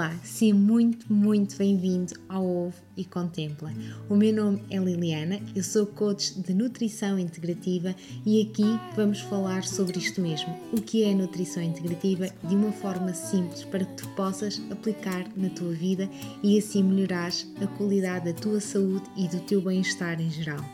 Olá, seja muito, muito bem-vindo ao Ovo e Contempla. O meu nome é Liliana, eu sou coach de nutrição integrativa e aqui vamos falar sobre isto mesmo, o que é nutrição integrativa de uma forma simples para que tu possas aplicar na tua vida e assim melhorares a qualidade da tua saúde e do teu bem-estar em geral.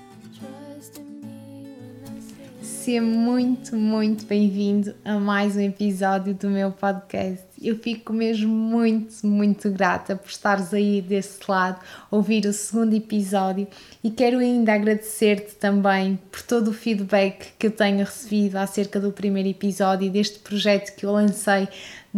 Seja muito, muito bem-vindo a mais um episódio do meu podcast. Eu fico mesmo muito, muito grata por estares aí desse lado, ouvir o segundo episódio. E quero ainda agradecer-te também por todo o feedback que eu tenho recebido acerca do primeiro episódio deste projeto que eu lancei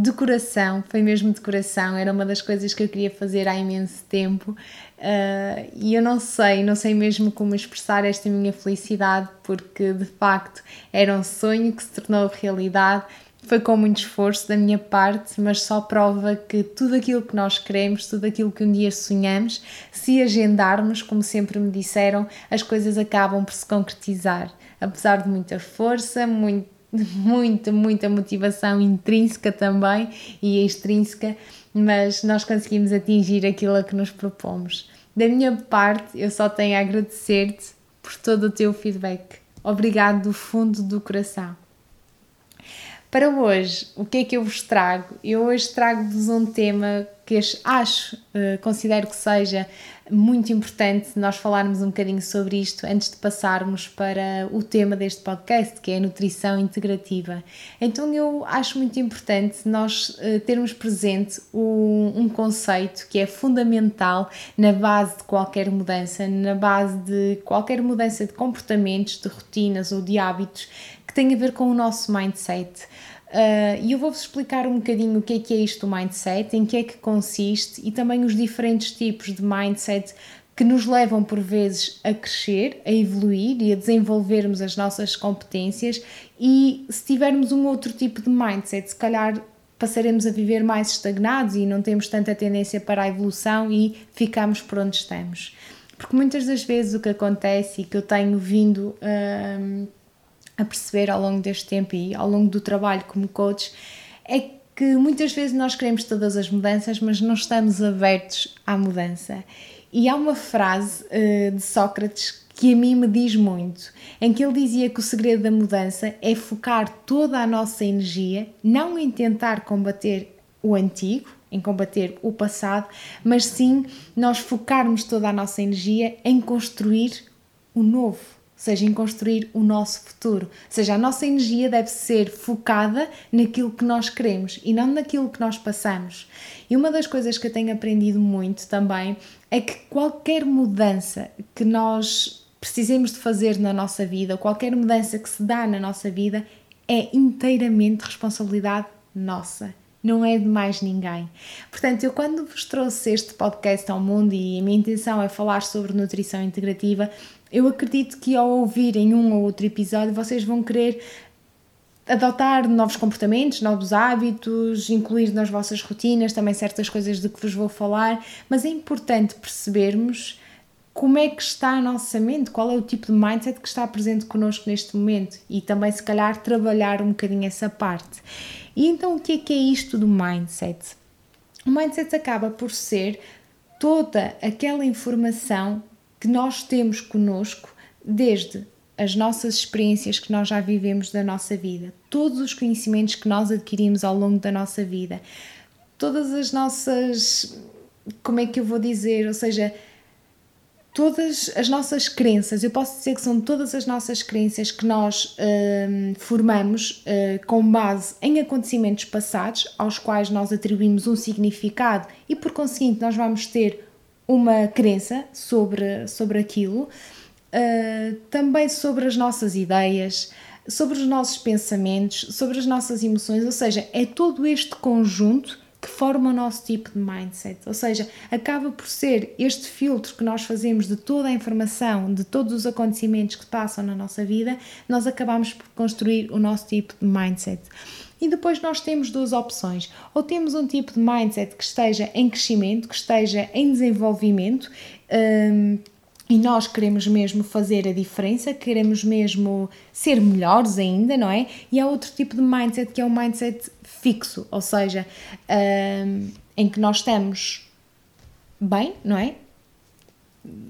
de coração, foi mesmo de coração, era uma das coisas que eu queria fazer há imenso tempo. Uh, e eu não sei, não sei mesmo como expressar esta minha felicidade porque de facto era um sonho que se tornou realidade. Foi com muito esforço da minha parte, mas só prova que tudo aquilo que nós queremos, tudo aquilo que um dia sonhamos, se agendarmos, como sempre me disseram, as coisas acabam por se concretizar. Apesar de muita força, muito muita, muita motivação intrínseca também e extrínseca, mas nós conseguimos atingir aquilo a que nos propomos. Da minha parte, eu só tenho a agradecer-te por todo o teu feedback. Obrigado do fundo do coração. Para hoje, o que é que eu vos trago? Eu hoje trago-vos um tema que acho, uh, considero que seja muito importante nós falarmos um bocadinho sobre isto antes de passarmos para o tema deste podcast, que é a nutrição integrativa. Então eu acho muito importante nós uh, termos presente um conceito que é fundamental na base de qualquer mudança, na base de qualquer mudança de comportamentos, de rotinas ou de hábitos que tem a ver com o nosso mindset. Uh, e eu vou-vos explicar um bocadinho o que é que é isto do mindset, em que é que consiste e também os diferentes tipos de mindset que nos levam por vezes a crescer, a evoluir e a desenvolvermos as nossas competências e se tivermos um outro tipo de mindset, se calhar passaremos a viver mais estagnados e não temos tanta tendência para a evolução e ficamos por onde estamos. Porque muitas das vezes o que acontece e que eu tenho vindo uh, a perceber ao longo deste tempo e ao longo do trabalho como coach é que muitas vezes nós queremos todas as mudanças, mas não estamos abertos à mudança. E há uma frase uh, de Sócrates que a mim me diz muito, em que ele dizia que o segredo da mudança é focar toda a nossa energia não em tentar combater o antigo, em combater o passado, mas sim nós focarmos toda a nossa energia em construir o novo seja em construir o nosso futuro. Ou seja, a nossa energia deve ser focada naquilo que nós queremos e não naquilo que nós passamos. E uma das coisas que eu tenho aprendido muito também é que qualquer mudança que nós precisemos de fazer na nossa vida, qualquer mudança que se dá na nossa vida, é inteiramente responsabilidade nossa não é de mais ninguém. Portanto, eu quando vos trouxe este podcast ao mundo e a minha intenção é falar sobre nutrição integrativa, eu acredito que ao ouvirem um ou outro episódio vocês vão querer adotar novos comportamentos, novos hábitos, incluir nas vossas rotinas também certas coisas de que vos vou falar, mas é importante percebermos como é que está a nossa mente, qual é o tipo de mindset que está presente connosco neste momento e também se calhar trabalhar um bocadinho essa parte. E então o que é que é isto do mindset? O mindset acaba por ser toda aquela informação que nós temos conosco desde as nossas experiências que nós já vivemos da nossa vida, todos os conhecimentos que nós adquirimos ao longo da nossa vida, todas as nossas. Como é que eu vou dizer? Ou seja, todas as nossas crenças, eu posso dizer que são todas as nossas crenças que nós hum, formamos uh, com base em acontecimentos passados, aos quais nós atribuímos um significado e por conseguinte nós vamos ter uma crença sobre, sobre aquilo, uh, também sobre as nossas ideias, sobre os nossos pensamentos, sobre as nossas emoções, ou seja, é todo este conjunto que forma o nosso tipo de mindset. Ou seja, acaba por ser este filtro que nós fazemos de toda a informação, de todos os acontecimentos que passam na nossa vida, nós acabamos por construir o nosso tipo de mindset. E depois nós temos duas opções. Ou temos um tipo de mindset que esteja em crescimento, que esteja em desenvolvimento. Um, e nós queremos mesmo fazer a diferença, queremos mesmo ser melhores ainda, não é? E há outro tipo de mindset que é o mindset fixo, ou seja, um, em que nós estamos bem, não é?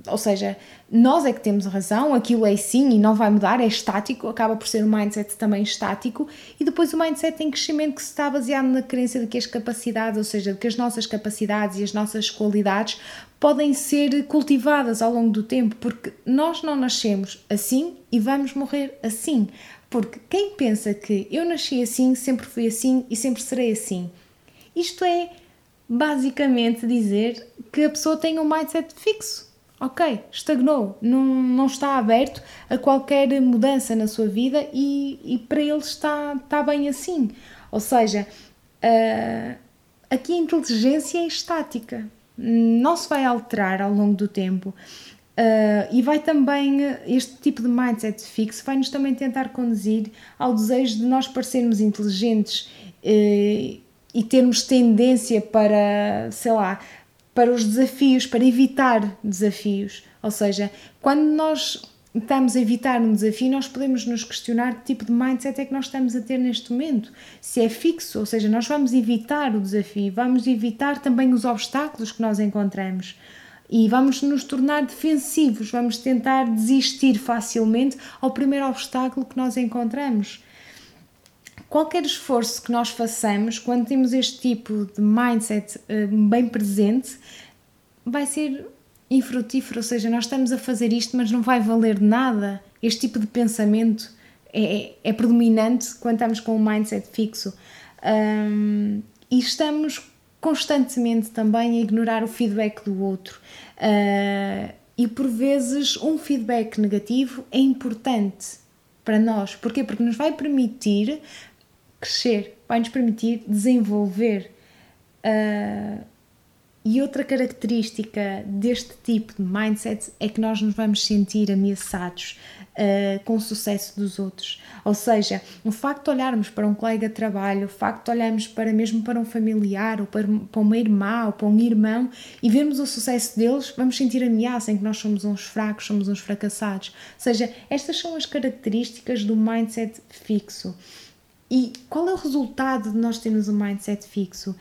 Ou seja, nós é que temos razão, aquilo é sim e não vai mudar, é estático, acaba por ser um mindset também estático, e depois o mindset em crescimento que se está baseado na crença de que as capacidades, ou seja, de que as nossas capacidades e as nossas qualidades podem ser cultivadas ao longo do tempo, porque nós não nascemos assim e vamos morrer assim. Porque quem pensa que eu nasci assim, sempre fui assim e sempre serei assim, isto é basicamente dizer que a pessoa tem um mindset fixo. Ok, estagnou, não, não está aberto a qualquer mudança na sua vida e, e para ele está, está bem assim. Ou seja, uh, aqui a inteligência é estática, não se vai alterar ao longo do tempo. Uh, e vai também, este tipo de mindset fixo vai-nos também tentar conduzir ao desejo de nós parecermos inteligentes uh, e termos tendência para, sei lá, para os desafios, para evitar desafios. Ou seja, quando nós estamos a evitar um desafio, nós podemos nos questionar que tipo de mindset é que nós estamos a ter neste momento. Se é fixo, ou seja, nós vamos evitar o desafio, vamos evitar também os obstáculos que nós encontramos e vamos nos tornar defensivos, vamos tentar desistir facilmente ao primeiro obstáculo que nós encontramos. Qualquer esforço que nós façamos, quando temos este tipo de mindset eh, bem presente, vai ser infrutífero, ou seja, nós estamos a fazer isto, mas não vai valer nada. Este tipo de pensamento é, é predominante quando estamos com um mindset fixo. Um, e estamos constantemente também a ignorar o feedback do outro. Uh, e por vezes um feedback negativo é importante para nós. Porquê? Porque nos vai permitir crescer, vai nos permitir desenvolver. Uh, e outra característica deste tipo de mindset é que nós nos vamos sentir ameaçados uh, com o sucesso dos outros. Ou seja, o facto de olharmos para um colega de trabalho, o facto de olharmos para mesmo para um familiar, ou para, para uma irmã, ou para um irmão, e vermos o sucesso deles, vamos sentir ameaça em que nós somos uns fracos, somos uns fracassados. Ou seja, estas são as características do mindset fixo. E qual é o resultado de nós termos um mindset fixo?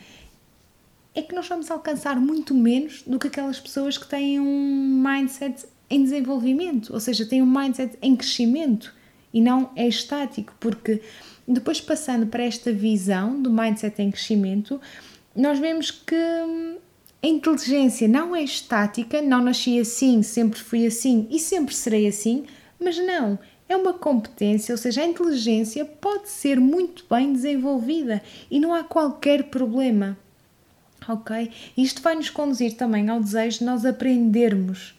É que nós vamos alcançar muito menos do que aquelas pessoas que têm um mindset em desenvolvimento, ou seja, têm um mindset em crescimento e não é estático, porque depois passando para esta visão do mindset em crescimento, nós vemos que a inteligência não é estática, não nasci assim, sempre fui assim e sempre serei assim, mas não, é uma competência, ou seja, a inteligência pode ser muito bem desenvolvida e não há qualquer problema. Ok? Isto vai nos conduzir também ao desejo de nós aprendermos,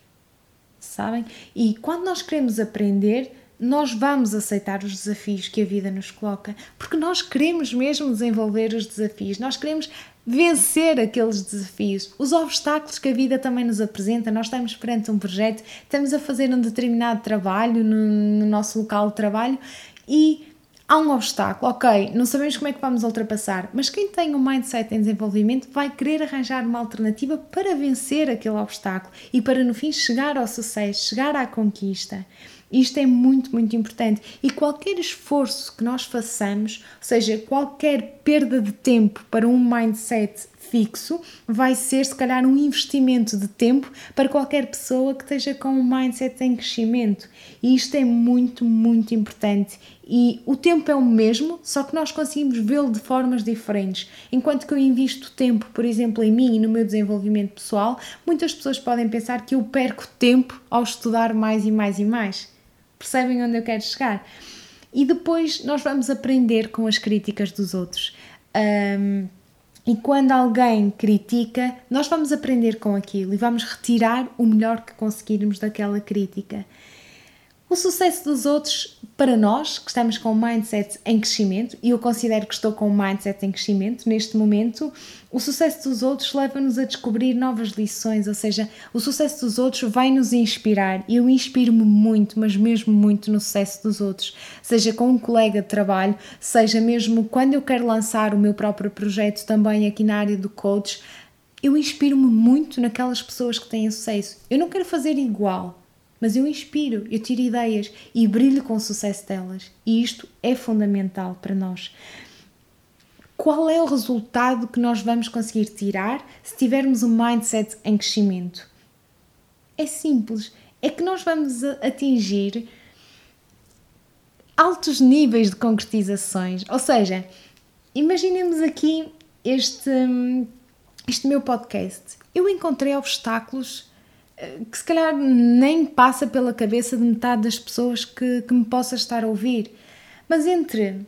sabem? E quando nós queremos aprender, nós vamos aceitar os desafios que a vida nos coloca, porque nós queremos mesmo desenvolver os desafios, nós queremos vencer aqueles desafios, os obstáculos que a vida também nos apresenta. Nós estamos perante um projeto, estamos a fazer um determinado trabalho no, no nosso local de trabalho e há um obstáculo, ok, não sabemos como é que vamos ultrapassar, mas quem tem um mindset em desenvolvimento vai querer arranjar uma alternativa para vencer aquele obstáculo e para no fim chegar ao sucesso, chegar à conquista. Isto é muito, muito importante. E qualquer esforço que nós façamos, ou seja, qualquer perda de tempo para um mindset fixo, vai ser se calhar um investimento de tempo para qualquer pessoa que esteja com um mindset em crescimento. E isto é muito, muito importante. E o tempo é o mesmo, só que nós conseguimos vê-lo de formas diferentes. Enquanto que eu invisto tempo, por exemplo, em mim e no meu desenvolvimento pessoal, muitas pessoas podem pensar que eu perco tempo ao estudar mais e mais e mais. Percebem onde eu quero chegar? E depois nós vamos aprender com as críticas dos outros. Um, e quando alguém critica, nós vamos aprender com aquilo e vamos retirar o melhor que conseguirmos daquela crítica. O sucesso dos outros, para nós que estamos com um mindset em crescimento, e eu considero que estou com um mindset em crescimento neste momento, o sucesso dos outros leva-nos a descobrir novas lições, ou seja, o sucesso dos outros vai nos inspirar eu inspiro-me muito, mas mesmo muito no sucesso dos outros, seja com um colega de trabalho, seja mesmo quando eu quero lançar o meu próprio projeto também aqui na área do coach. Eu inspiro-me muito naquelas pessoas que têm sucesso. Eu não quero fazer igual, mas eu inspiro, eu tiro ideias e brilho com o sucesso delas. E isto é fundamental para nós. qual é o resultado que nós vamos conseguir tirar se tivermos um mindset em crescimento? É simples, é que nós vamos atingir altos níveis de concretizações. Ou seja, imaginemos aqui este, este meu podcast. Eu encontrei obstáculos que se calhar nem passa pela cabeça de metade das pessoas que, que me possa estar a ouvir. Mas entre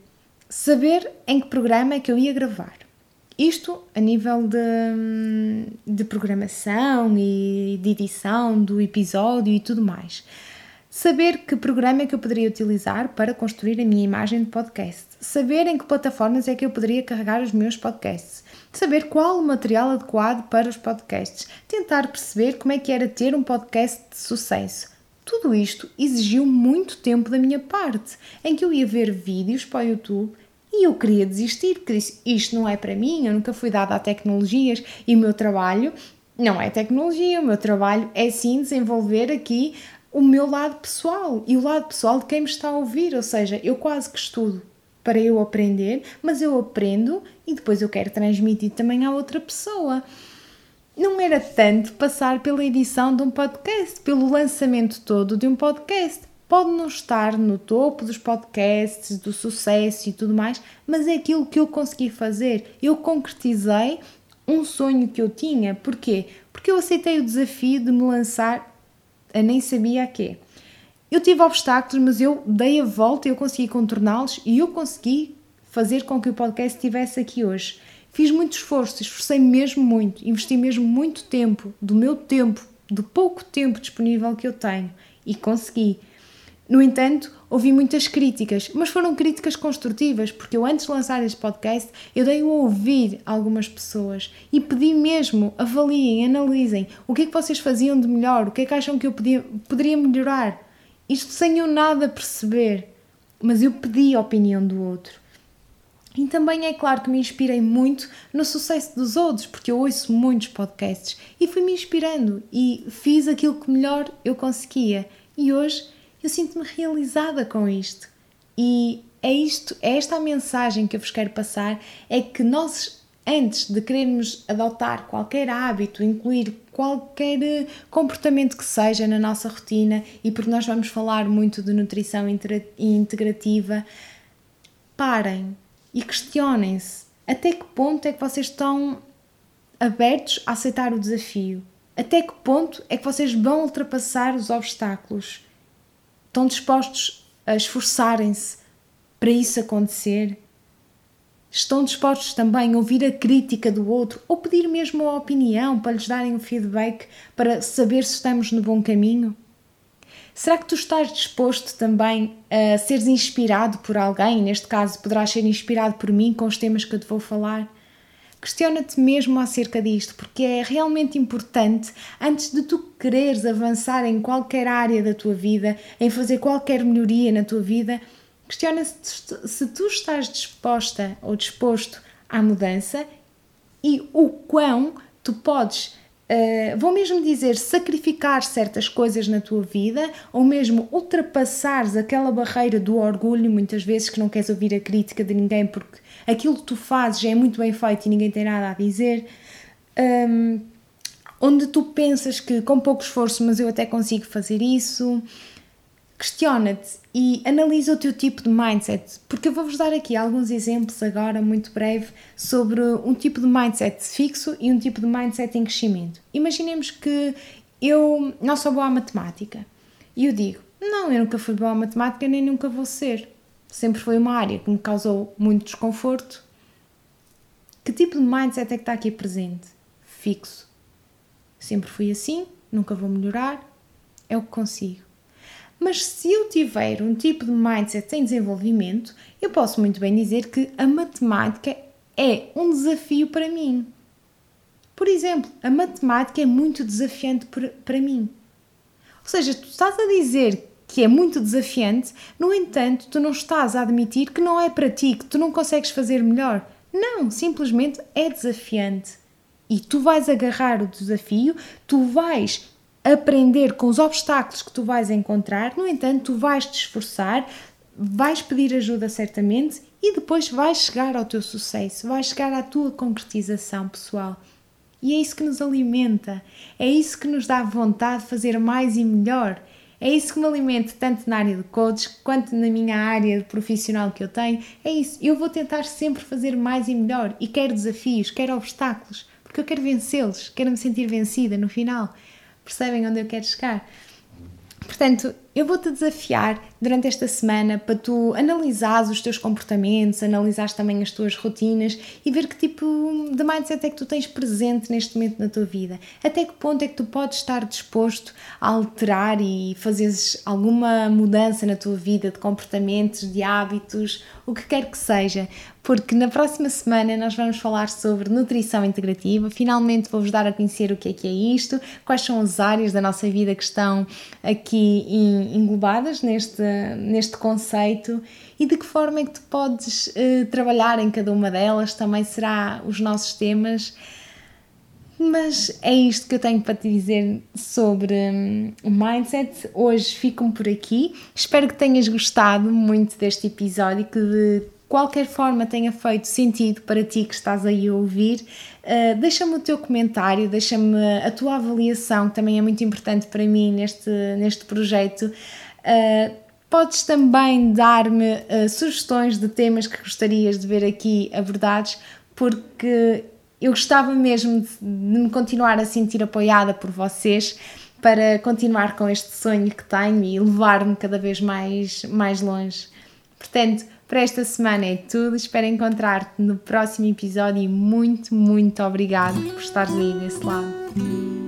saber em que programa é que eu ia gravar. Isto a nível de, de programação e de edição do episódio e tudo mais. Saber que programa é que eu poderia utilizar para construir a minha imagem de podcast. Saber em que plataformas é que eu poderia carregar os meus podcasts. Saber qual o material adequado para os podcasts. Tentar perceber como é que era ter um podcast de sucesso tudo isto exigiu muito tempo da minha parte, em que eu ia ver vídeos para o YouTube e eu queria desistir, porque disse: Isto não é para mim, eu nunca fui dada a tecnologias e o meu trabalho não é tecnologia, o meu trabalho é sim desenvolver aqui o meu lado pessoal e o lado pessoal de quem me está a ouvir, ou seja, eu quase que estudo para eu aprender, mas eu aprendo e depois eu quero transmitir também à outra pessoa não era tanto passar pela edição de um podcast, pelo lançamento todo de um podcast. Pode não estar no topo dos podcasts, do sucesso e tudo mais, mas é aquilo que eu consegui fazer. Eu concretizei um sonho que eu tinha. Porquê? Porque eu aceitei o desafio de me lançar a nem sabia a quê. Eu tive obstáculos, mas eu dei a volta, eu consegui contorná-los e eu consegui fazer com que o podcast estivesse aqui hoje. Fiz muito esforço, esforcei mesmo muito, investi mesmo muito tempo, do meu tempo, do pouco tempo disponível que eu tenho e consegui. No entanto, ouvi muitas críticas, mas foram críticas construtivas, porque eu antes de lançar este podcast, eu dei a ouvir algumas pessoas e pedi mesmo, avaliem, analisem o que é que vocês faziam de melhor, o que é que acham que eu podia, poderia melhorar. Isto sem eu nada perceber, mas eu pedi a opinião do outro. E também é claro que me inspirei muito no sucesso dos outros, porque eu ouço muitos podcasts e fui-me inspirando e fiz aquilo que melhor eu conseguia. E hoje eu sinto-me realizada com isto. E é isto, é esta a mensagem que eu vos quero passar, é que nós antes de querermos adotar qualquer hábito, incluir qualquer comportamento que seja na nossa rotina, e porque nós vamos falar muito de nutrição integrativa, parem, e questionem-se até que ponto é que vocês estão abertos a aceitar o desafio. Até que ponto é que vocês vão ultrapassar os obstáculos? Estão dispostos a esforçarem-se para isso acontecer? Estão dispostos também a ouvir a crítica do outro ou pedir mesmo a opinião para lhes darem um feedback para saber se estamos no bom caminho? Será que tu estás disposto também a seres inspirado por alguém? Neste caso, poderás ser inspirado por mim com os temas que eu te vou falar? Questiona-te mesmo acerca disto, porque é realmente importante, antes de tu quereres avançar em qualquer área da tua vida, em fazer qualquer melhoria na tua vida, questiona-se se tu estás disposta ou disposto à mudança e o quão tu podes Uh, vou mesmo dizer sacrificar certas coisas na tua vida ou mesmo ultrapassares aquela barreira do orgulho, muitas vezes que não queres ouvir a crítica de ninguém porque aquilo que tu fazes é muito bem feito e ninguém tem nada a dizer. Um, onde tu pensas que com pouco esforço, mas eu até consigo fazer isso. Questiona-te e analisa o teu tipo de mindset, porque eu vou-vos dar aqui alguns exemplos agora, muito breve, sobre um tipo de mindset fixo e um tipo de mindset em crescimento. Imaginemos que eu não sou boa à matemática e eu digo: Não, eu nunca fui boa à matemática nem nunca vou ser. Sempre foi uma área que me causou muito desconforto. Que tipo de mindset é que está aqui presente? Fixo. Sempre fui assim, nunca vou melhorar, é o que consigo. Mas se eu tiver um tipo de mindset em desenvolvimento, eu posso muito bem dizer que a matemática é um desafio para mim. Por exemplo, a matemática é muito desafiante para mim. Ou seja, tu estás a dizer que é muito desafiante, no entanto, tu não estás a admitir que não é para ti, que tu não consegues fazer melhor. Não, simplesmente é desafiante. E tu vais agarrar o desafio, tu vais aprender com os obstáculos que tu vais encontrar, no entanto, tu vais te esforçar, vais pedir ajuda certamente e depois vais chegar ao teu sucesso, vais chegar à tua concretização pessoal. E é isso que nos alimenta, é isso que nos dá vontade de fazer mais e melhor. É isso que me alimenta tanto na área de coach quanto na minha área profissional que eu tenho. É isso. Eu vou tentar sempre fazer mais e melhor. E quero desafios, quero obstáculos, porque eu quero vencê-los, quero me sentir vencida no final. Percebem onde eu quero chegar? Portanto, eu vou-te desafiar durante esta semana para tu analisares os teus comportamentos, analisares também as tuas rotinas e ver que tipo de mindset é que tu tens presente neste momento na tua vida. Até que ponto é que tu podes estar disposto a alterar e fazeres alguma mudança na tua vida de comportamentos, de hábitos, o que quer que seja. Porque na próxima semana nós vamos falar sobre nutrição integrativa. Finalmente vou-vos dar a conhecer o que é que é isto, quais são as áreas da nossa vida que estão aqui em englobadas neste, neste conceito e de que forma é que tu podes uh, trabalhar em cada uma delas, também será os nossos temas. Mas é isto que eu tenho para te dizer sobre um, o mindset. Hoje fico por aqui. Espero que tenhas gostado muito deste episódio, que de qualquer forma tenha feito sentido para ti que estás aí a ouvir. Uh, deixa-me o teu comentário, deixa-me a tua avaliação, que também é muito importante para mim neste, neste projeto. Uh, podes também dar-me uh, sugestões de temas que gostarias de ver aqui abordados, porque eu gostava mesmo de, de me continuar a sentir apoiada por vocês para continuar com este sonho que tenho e levar-me cada vez mais, mais longe. Portanto, para esta semana é tudo. Espero encontrar-te no próximo episódio e muito, muito obrigado por estares aí desse lado.